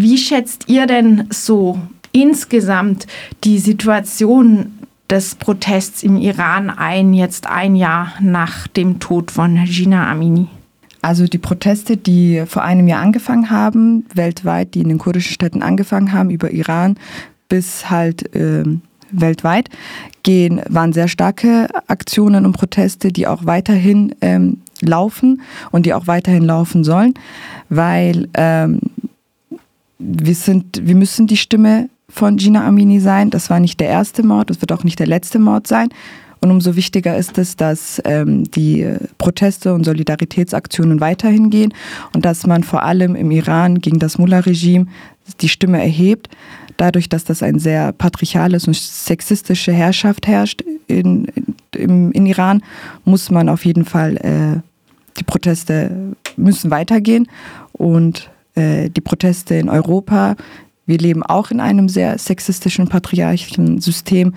Wie schätzt ihr denn so insgesamt die Situation des Protests im Iran ein, jetzt ein Jahr nach dem Tod von Gina Amini? Also die Proteste, die vor einem Jahr angefangen haben, weltweit, die in den kurdischen Städten angefangen haben, über Iran bis halt äh, weltweit, gehen, waren sehr starke Aktionen und Proteste, die auch weiterhin ähm, laufen und die auch weiterhin laufen sollen, weil ähm, wir, sind, wir müssen die Stimme von Gina Amini sein. Das war nicht der erste Mord, das wird auch nicht der letzte Mord sein. Und umso wichtiger ist es, dass ähm, die Proteste und Solidaritätsaktionen weiterhin gehen und dass man vor allem im Iran gegen das Mullah-Regime die Stimme erhebt. Dadurch, dass das eine sehr patriarchale und sexistische Herrschaft herrscht in, in, in Iran, muss man auf jeden Fall, äh, die Proteste müssen weitergehen und äh, die Proteste in Europa, wir leben auch in einem sehr sexistischen, patriarchischen System,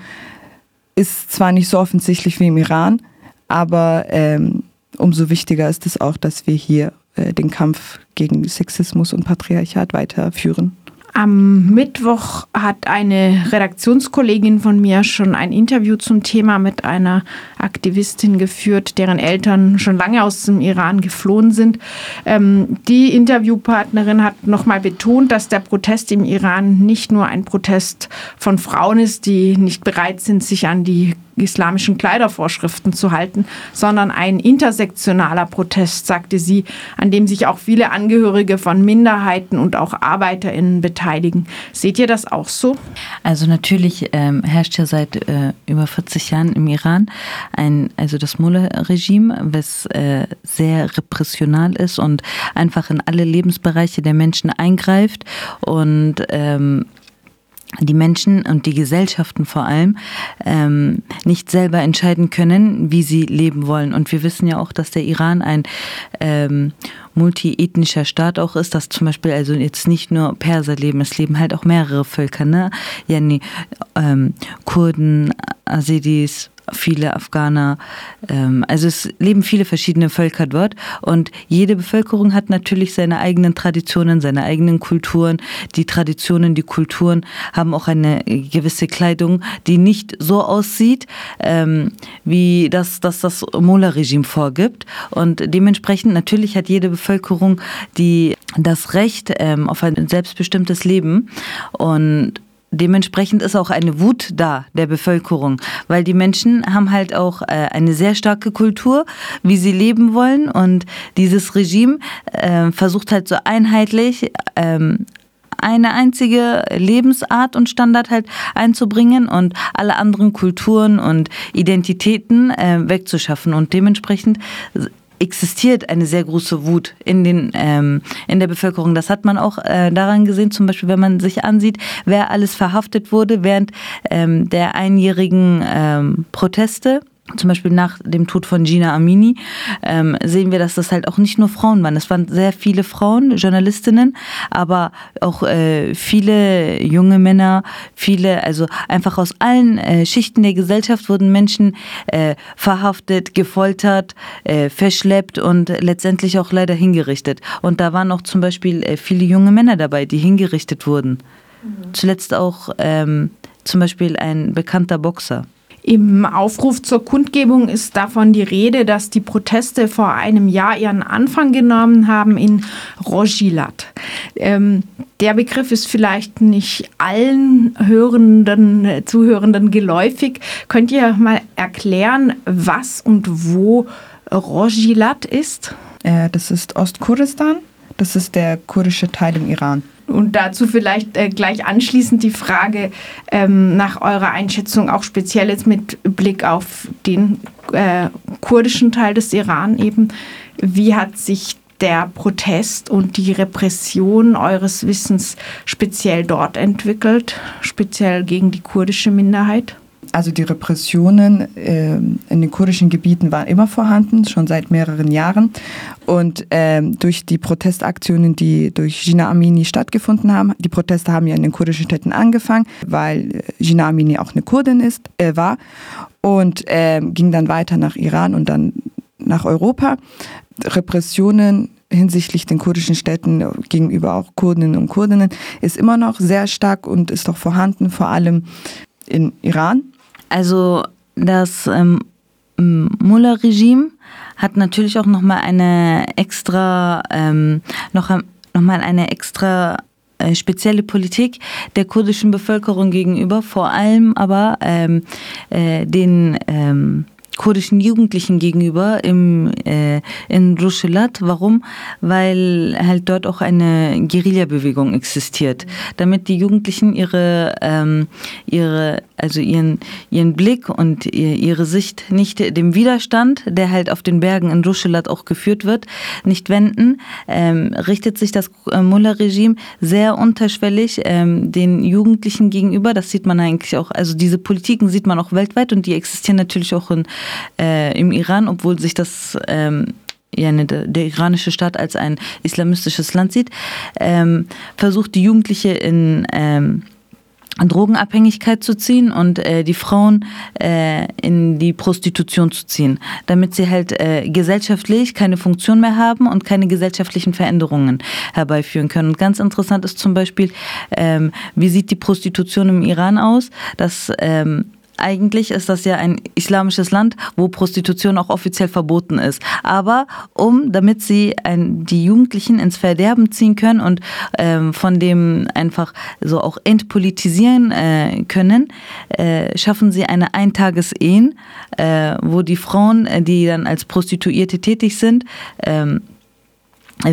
ist zwar nicht so offensichtlich wie im Iran, aber ähm, umso wichtiger ist es auch, dass wir hier äh, den Kampf gegen Sexismus und Patriarchat weiterführen. Am Mittwoch hat eine Redaktionskollegin von mir schon ein Interview zum Thema mit einer Aktivistin geführt, deren Eltern schon lange aus dem Iran geflohen sind. Ähm, die Interviewpartnerin hat nochmal betont, dass der Protest im Iran nicht nur ein Protest von Frauen ist, die nicht bereit sind, sich an die islamischen Kleidervorschriften zu halten, sondern ein intersektionaler Protest, sagte sie, an dem sich auch viele Angehörige von Minderheiten und auch ArbeiterInnen beteiligen. Seht ihr das auch so? Also natürlich ähm, herrscht ja seit äh, über 40 Jahren im Iran ein, also das Mullah-Regime, was äh, sehr repressional ist und einfach in alle Lebensbereiche der Menschen eingreift und ähm, die Menschen und die Gesellschaften vor allem ähm, nicht selber entscheiden können, wie sie leben wollen. Und wir wissen ja auch, dass der Iran ein ähm, multiethnischer Staat auch ist, dass zum Beispiel also jetzt nicht nur Perser leben, es leben halt auch mehrere Völker, ne? Nee, ähm, Kurden, Asidis, viele Afghaner. Ähm, also es leben viele verschiedene Völker dort und jede Bevölkerung hat natürlich seine eigenen Traditionen, seine eigenen Kulturen. Die Traditionen, die Kulturen haben auch eine gewisse Kleidung, die nicht so aussieht, ähm, wie das das, das Mola-Regime vorgibt. Und dementsprechend natürlich hat jede Bevölkerung die das Recht ähm, auf ein selbstbestimmtes Leben und dementsprechend ist auch eine Wut da der Bevölkerung, weil die Menschen haben halt auch äh, eine sehr starke Kultur, wie sie leben wollen und dieses Regime äh, versucht halt so einheitlich ähm, eine einzige Lebensart und Standard halt einzubringen und alle anderen Kulturen und Identitäten äh, wegzuschaffen. Und dementsprechend existiert eine sehr große Wut in, den, ähm, in der Bevölkerung. Das hat man auch äh, daran gesehen, zum Beispiel, wenn man sich ansieht, wer alles verhaftet wurde während ähm, der einjährigen ähm, Proteste zum Beispiel nach dem Tod von Gina Amini, ähm, sehen wir, dass das halt auch nicht nur Frauen waren. Es waren sehr viele Frauen, Journalistinnen, aber auch äh, viele junge Männer, viele, also einfach aus allen äh, Schichten der Gesellschaft wurden Menschen äh, verhaftet, gefoltert, äh, verschleppt und letztendlich auch leider hingerichtet. Und da waren auch zum Beispiel äh, viele junge Männer dabei, die hingerichtet wurden. Mhm. Zuletzt auch ähm, zum Beispiel ein bekannter Boxer. Im Aufruf zur Kundgebung ist davon die Rede, dass die Proteste vor einem Jahr ihren Anfang genommen haben in Rojilat. Ähm, der Begriff ist vielleicht nicht allen Hörenden, Zuhörenden geläufig. Könnt ihr mal erklären, was und wo Rojilat ist? Äh, das ist Ostkurdistan. Das ist der kurdische Teil im Iran. Und dazu vielleicht äh, gleich anschließend die Frage ähm, nach eurer Einschätzung, auch speziell jetzt mit Blick auf den äh, kurdischen Teil des Iran eben. Wie hat sich der Protest und die Repression eures Wissens speziell dort entwickelt, speziell gegen die kurdische Minderheit? Also die Repressionen äh, in den kurdischen Gebieten waren immer vorhanden, schon seit mehreren Jahren. Und ähm, durch die Protestaktionen, die durch Gina Amini stattgefunden haben, die Proteste haben ja in den kurdischen Städten angefangen, weil Gina Amini auch eine Kurdin ist, äh, war und äh, ging dann weiter nach Iran und dann nach Europa. Repressionen hinsichtlich den kurdischen Städten gegenüber auch Kurdinnen und Kurdinnen ist immer noch sehr stark und ist doch vorhanden, vor allem in Iran. Also das ähm, Mullah-Regime hat natürlich auch noch mal eine extra ähm, noch, noch mal eine extra äh, spezielle Politik der kurdischen Bevölkerung gegenüber, vor allem aber ähm, äh, den ähm, kurdischen Jugendlichen gegenüber im, äh, in Rushelat. Warum? Weil halt dort auch eine Guerillabewegung existiert, damit die Jugendlichen ihre, ähm, ihre also ihren, ihren Blick und ihre Sicht nicht dem Widerstand, der halt auf den Bergen in Rushelat auch geführt wird, nicht wenden, ähm, richtet sich das äh, Mullah-Regime sehr unterschwellig ähm, den Jugendlichen gegenüber. Das sieht man eigentlich auch, also diese Politiken sieht man auch weltweit und die existieren natürlich auch in, äh, im Iran, obwohl sich das ähm, ja, ne, der iranische Staat als ein islamistisches Land sieht, ähm, versucht die Jugendliche in ähm, Drogenabhängigkeit zu ziehen und äh, die Frauen äh, in die Prostitution zu ziehen, damit sie halt äh, gesellschaftlich keine Funktion mehr haben und keine gesellschaftlichen Veränderungen herbeiführen können. Und ganz interessant ist zum Beispiel, ähm, wie sieht die Prostitution im Iran aus? Dass ähm, eigentlich ist das ja ein islamisches Land, wo Prostitution auch offiziell verboten ist. Aber um, damit sie ein, die Jugendlichen ins Verderben ziehen können und ähm, von dem einfach so auch entpolitisieren äh, können, äh, schaffen sie eine Eintagesehen, äh, wo die Frauen, äh, die dann als Prostituierte tätig sind, ähm,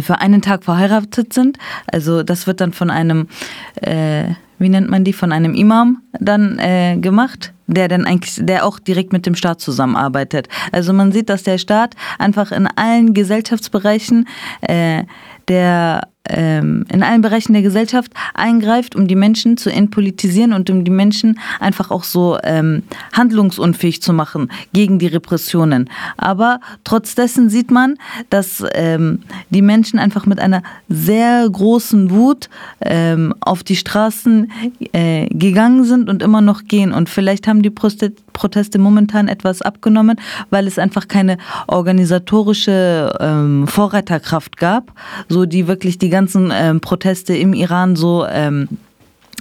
für einen Tag verheiratet sind. Also das wird dann von einem, äh, wie nennt man die, von einem Imam dann äh, gemacht der dann eigentlich, der auch direkt mit dem Staat zusammenarbeitet. Also man sieht, dass der Staat einfach in allen Gesellschaftsbereichen äh, der ähm, in allen Bereichen der Gesellschaft eingreift, um die Menschen zu entpolitisieren und um die Menschen einfach auch so ähm, handlungsunfähig zu machen gegen die Repressionen. Aber trotz dessen sieht man, dass ähm, die Menschen einfach mit einer sehr großen Wut ähm, auf die Straßen äh, gegangen sind und immer noch gehen. Und vielleicht haben die Proteste momentan etwas abgenommen, weil es einfach keine organisatorische ähm, Vorreiterkraft gab, so die wirklich die ganzen ähm, Proteste im Iran so ähm,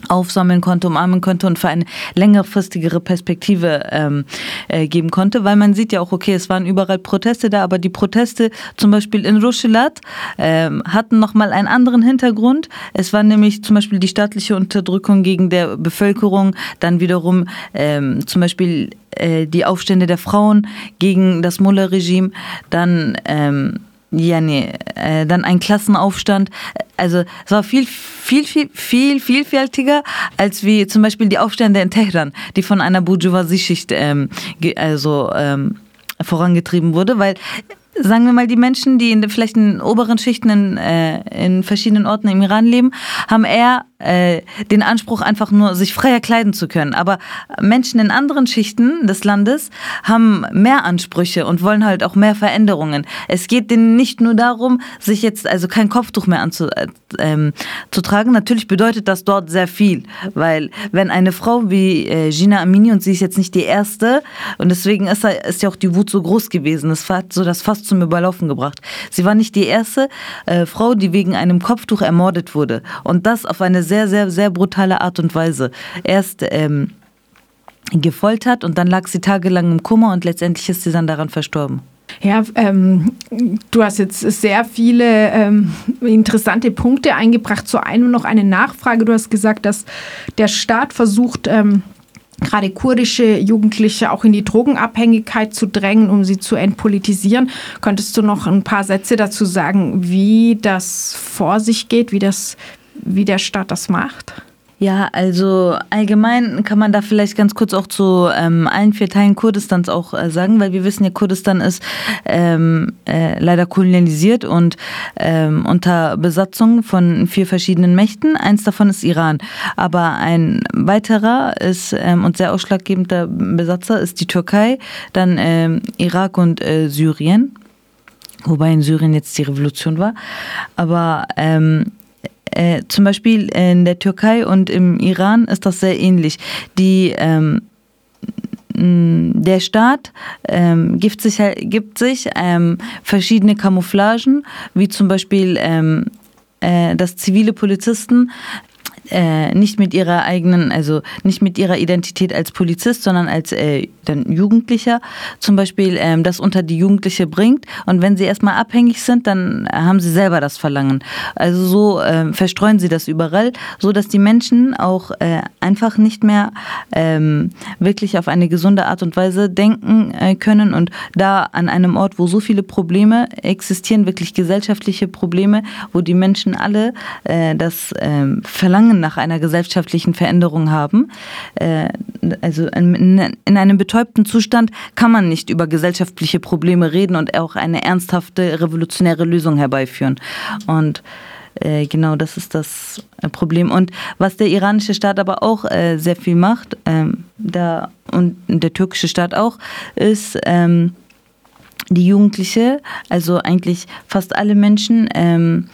aufsammeln konnte, umarmen konnte und für eine längerfristigere Perspektive ähm, äh, geben konnte, weil man sieht ja auch, okay, es waren überall Proteste da, aber die Proteste zum Beispiel in Rushilat ähm, hatten nochmal einen anderen Hintergrund. Es war nämlich zum Beispiel die staatliche Unterdrückung gegen der Bevölkerung, dann wiederum ähm, zum Beispiel äh, die Aufstände der Frauen gegen das Mullah-Regime, dann ähm, ja, nee, äh, dann ein Klassenaufstand. Also es war viel, viel, viel, viel vielfältiger als wie zum Beispiel die Aufstände in Teheran, die von einer Bourgeoisie-Schicht ähm, also, ähm, vorangetrieben wurde, weil sagen wir mal, die Menschen, die in vielleicht in oberen Schichten in, äh, in verschiedenen Orten im Iran leben, haben eher äh, den Anspruch, einfach nur sich freier kleiden zu können. Aber Menschen in anderen Schichten des Landes haben mehr Ansprüche und wollen halt auch mehr Veränderungen. Es geht denen nicht nur darum, sich jetzt also kein Kopftuch mehr anzutragen. Äh, ähm, Natürlich bedeutet das dort sehr viel, weil wenn eine Frau wie äh, Gina Amini, und sie ist jetzt nicht die erste, und deswegen ist, ist ja auch die Wut so groß gewesen, das hat so das fast zum Überlaufen gebracht. Sie war nicht die erste äh, Frau, die wegen einem Kopftuch ermordet wurde. Und das auf eine sehr, sehr, sehr brutale Art und Weise. Erst ähm, gefoltert und dann lag sie tagelang im Kummer und letztendlich ist sie dann daran verstorben. Ja, ähm, du hast jetzt sehr viele ähm, interessante Punkte eingebracht. Zu einem noch eine Nachfrage. Du hast gesagt, dass der Staat versucht, ähm, gerade kurdische Jugendliche auch in die Drogenabhängigkeit zu drängen, um sie zu entpolitisieren. Könntest du noch ein paar Sätze dazu sagen, wie das vor sich geht, wie, das, wie der Staat das macht? Ja, also allgemein kann man da vielleicht ganz kurz auch zu ähm, allen vier Teilen Kurdistans auch äh, sagen, weil wir wissen ja, Kurdistan ist ähm, äh, leider kolonialisiert und ähm, unter Besatzung von vier verschiedenen Mächten. Eins davon ist Iran. Aber ein weiterer ist ähm, und sehr ausschlaggebender Besatzer ist die Türkei, dann ähm, Irak und äh, Syrien. Wobei in Syrien jetzt die Revolution war. Aber ähm, äh, zum Beispiel in der Türkei und im Iran ist das sehr ähnlich. Die ähm, der Staat ähm, gibt sich, gibt sich ähm, verschiedene Camouflagen, wie zum Beispiel ähm, äh, dass zivile Polizisten äh, nicht mit ihrer eigenen, also nicht mit ihrer Identität als Polizist, sondern als äh, dann Jugendlicher zum Beispiel ähm, das unter die Jugendliche bringt. Und wenn sie erstmal abhängig sind, dann haben sie selber das Verlangen. Also so äh, verstreuen sie das überall, so dass die Menschen auch äh, einfach nicht mehr ähm, wirklich auf eine gesunde Art und Weise denken äh, können und da an einem Ort, wo so viele Probleme existieren, wirklich gesellschaftliche Probleme, wo die Menschen alle äh, das ähm, Verlangen nach einer gesellschaftlichen Veränderung haben, äh, also in, in einem betäubten Zustand kann man nicht über gesellschaftliche Probleme reden und auch eine ernsthafte revolutionäre Lösung herbeiführen. Und äh, genau das ist das Problem. Und was der iranische Staat aber auch äh, sehr viel macht, ähm, da, und der türkische Staat auch, ist, ähm, die Jugendliche, also eigentlich fast alle Menschen, ähm,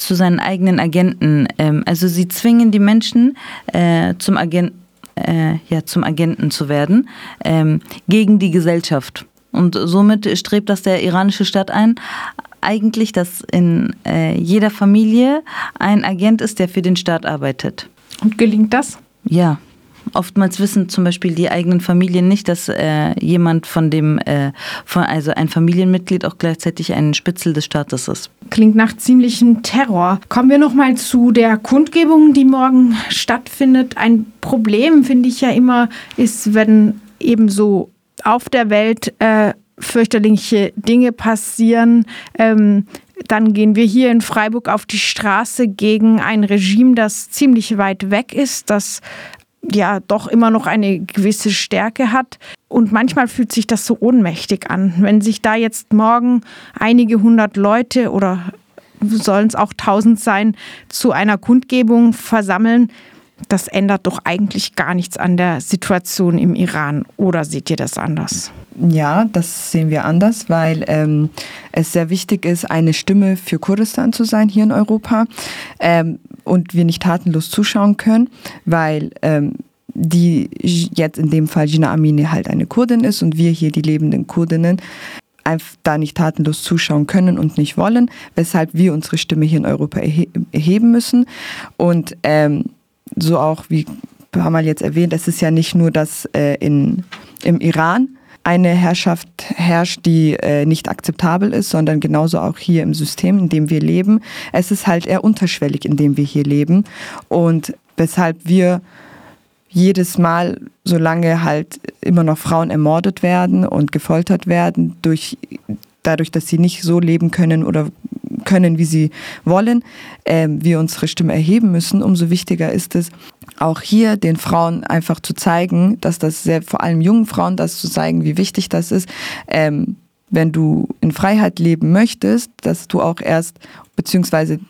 zu seinen eigenen Agenten. Ähm, also sie zwingen die Menschen äh, zum Agenten äh, ja, zum Agenten zu werden ähm, gegen die Gesellschaft. Und somit strebt das der iranische Staat ein, eigentlich, dass in äh, jeder Familie ein Agent ist, der für den Staat arbeitet. Und gelingt das? Ja, Oftmals wissen zum Beispiel die eigenen Familien nicht, dass äh, jemand von dem, äh, von, also ein Familienmitglied auch gleichzeitig ein Spitzel des Staates ist. Klingt nach ziemlichem Terror. Kommen wir noch mal zu der Kundgebung, die morgen stattfindet. Ein Problem finde ich ja immer ist, wenn ebenso auf der Welt äh, fürchterliche Dinge passieren. Ähm, dann gehen wir hier in Freiburg auf die Straße gegen ein Regime, das ziemlich weit weg ist, das ja doch immer noch eine gewisse Stärke hat. Und manchmal fühlt sich das so ohnmächtig an. Wenn sich da jetzt morgen einige hundert Leute oder sollen es auch tausend sein, zu einer Kundgebung versammeln, das ändert doch eigentlich gar nichts an der Situation im Iran. Oder seht ihr das anders? Ja, das sehen wir anders, weil ähm, es sehr wichtig ist, eine Stimme für Kurdistan zu sein hier in Europa ähm, und wir nicht tatenlos zuschauen können, weil ähm, die jetzt in dem Fall Gina Amini halt eine Kurdin ist und wir hier die lebenden Kurdinnen da nicht tatenlos zuschauen können und nicht wollen, weshalb wir unsere Stimme hier in Europa erheben müssen und ähm, so auch wie ein paar Mal jetzt erwähnt, es ist ja nicht nur, dass äh, in, im Iran eine Herrschaft herrscht, die äh, nicht akzeptabel ist, sondern genauso auch hier im System, in dem wir leben. Es ist halt eher unterschwellig, in dem wir hier leben und weshalb wir jedes Mal, solange halt immer noch Frauen ermordet werden und gefoltert werden, durch, dadurch, dass sie nicht so leben können oder können, wie sie wollen, äh, wir unsere Stimme erheben müssen, umso wichtiger ist es, auch hier den Frauen einfach zu zeigen, dass das sehr, vor allem jungen Frauen, das zu zeigen, wie wichtig das ist, ähm, wenn du in Freiheit leben möchtest, dass du auch erst, beziehungsweise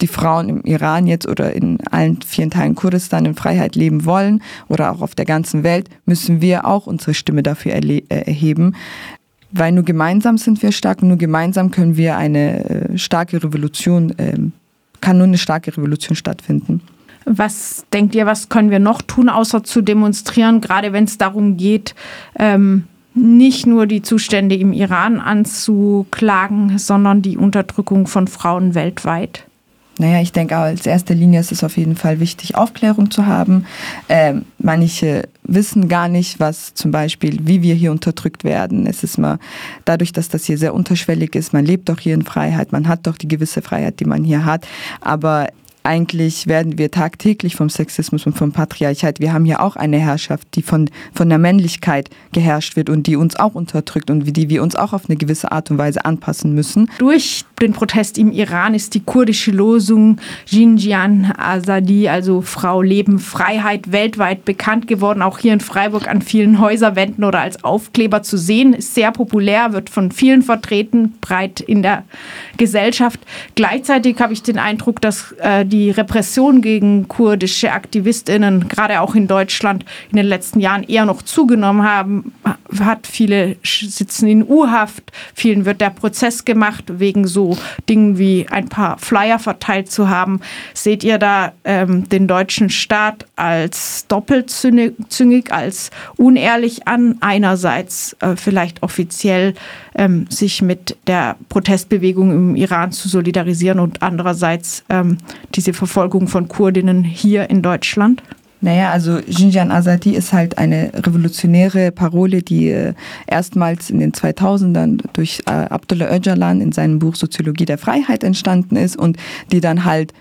die Frauen im Iran jetzt oder in allen vier Teilen Kurdistan in Freiheit leben wollen oder auch auf der ganzen Welt, müssen wir auch unsere Stimme dafür äh, erheben. Weil nur gemeinsam sind wir stark und nur gemeinsam können wir eine äh, starke Revolution, ähm, kann nur eine starke Revolution stattfinden. Was denkt ihr, was können wir noch tun, außer zu demonstrieren, gerade wenn es darum geht, ähm, nicht nur die Zustände im Iran anzuklagen, sondern die Unterdrückung von Frauen weltweit? Naja, ich denke, als erste Linie ist es auf jeden Fall wichtig, Aufklärung zu haben. Ähm, manche wissen gar nicht, was zum Beispiel, wie wir hier unterdrückt werden. Es ist mal dadurch, dass das hier sehr unterschwellig ist. Man lebt doch hier in Freiheit. Man hat doch die gewisse Freiheit, die man hier hat. Aber eigentlich werden wir tagtäglich vom Sexismus und vom Patriarchat. Wir haben hier auch eine Herrschaft, die von, von der Männlichkeit geherrscht wird und die uns auch unterdrückt und die wir uns auch auf eine gewisse Art und Weise anpassen müssen. Durch den Protest im Iran ist die kurdische Losung Jinjian Azadi, also Frau, Leben, Freiheit, weltweit bekannt geworden. Auch hier in Freiburg an vielen Häuserwänden oder als Aufkleber zu sehen. Ist sehr populär, wird von vielen vertreten, breit in der Gesellschaft. Gleichzeitig habe ich den Eindruck, dass äh, die Repression gegen kurdische Aktivistinnen, gerade auch in Deutschland, in den letzten Jahren eher noch zugenommen haben, hat viele sitzen in U-Haft, vielen wird der Prozess gemacht wegen so Dingen wie ein paar Flyer verteilt zu haben. Seht ihr da ähm, den deutschen Staat als doppelzüngig, als unehrlich an? Einerseits äh, vielleicht offiziell ähm, sich mit der Protestbewegung im Iran zu solidarisieren und andererseits ähm, diese Verfolgung von Kurdinnen hier in Deutschland? Naja, also Xinjiang Azadi ist halt eine revolutionäre Parole, die äh, erstmals in den 2000ern durch äh, Abdullah Öcalan in seinem Buch Soziologie der Freiheit entstanden ist und die dann halt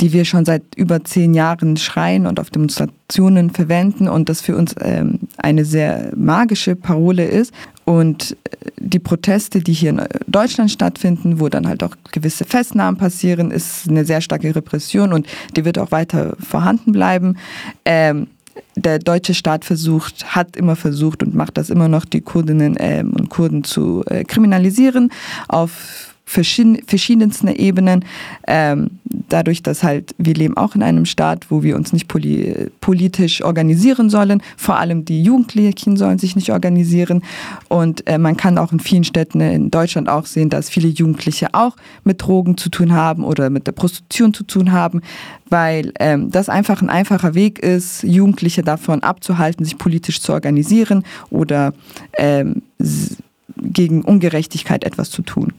die wir schon seit über zehn Jahren schreien und auf Demonstrationen verwenden und das für uns ähm, eine sehr magische Parole ist. Und äh, die Proteste, die hier in Deutschland stattfinden, wo dann halt auch gewisse Festnahmen passieren, ist eine sehr starke Repression und die wird auch weiter vorhanden bleiben. Ähm, der deutsche Staat versucht, hat immer versucht und macht das immer noch, die Kurdinnen ähm, und Kurden zu äh, kriminalisieren auf verschiedensten Ebenen. Ähm, dadurch, dass halt wir leben auch in einem Staat, wo wir uns nicht poli politisch organisieren sollen. Vor allem die Jugendlichen sollen sich nicht organisieren. Und äh, man kann auch in vielen Städten in Deutschland auch sehen, dass viele Jugendliche auch mit Drogen zu tun haben oder mit der Prostitution zu tun haben, weil ähm, das einfach ein einfacher Weg ist, Jugendliche davon abzuhalten, sich politisch zu organisieren oder ähm, gegen Ungerechtigkeit etwas zu tun.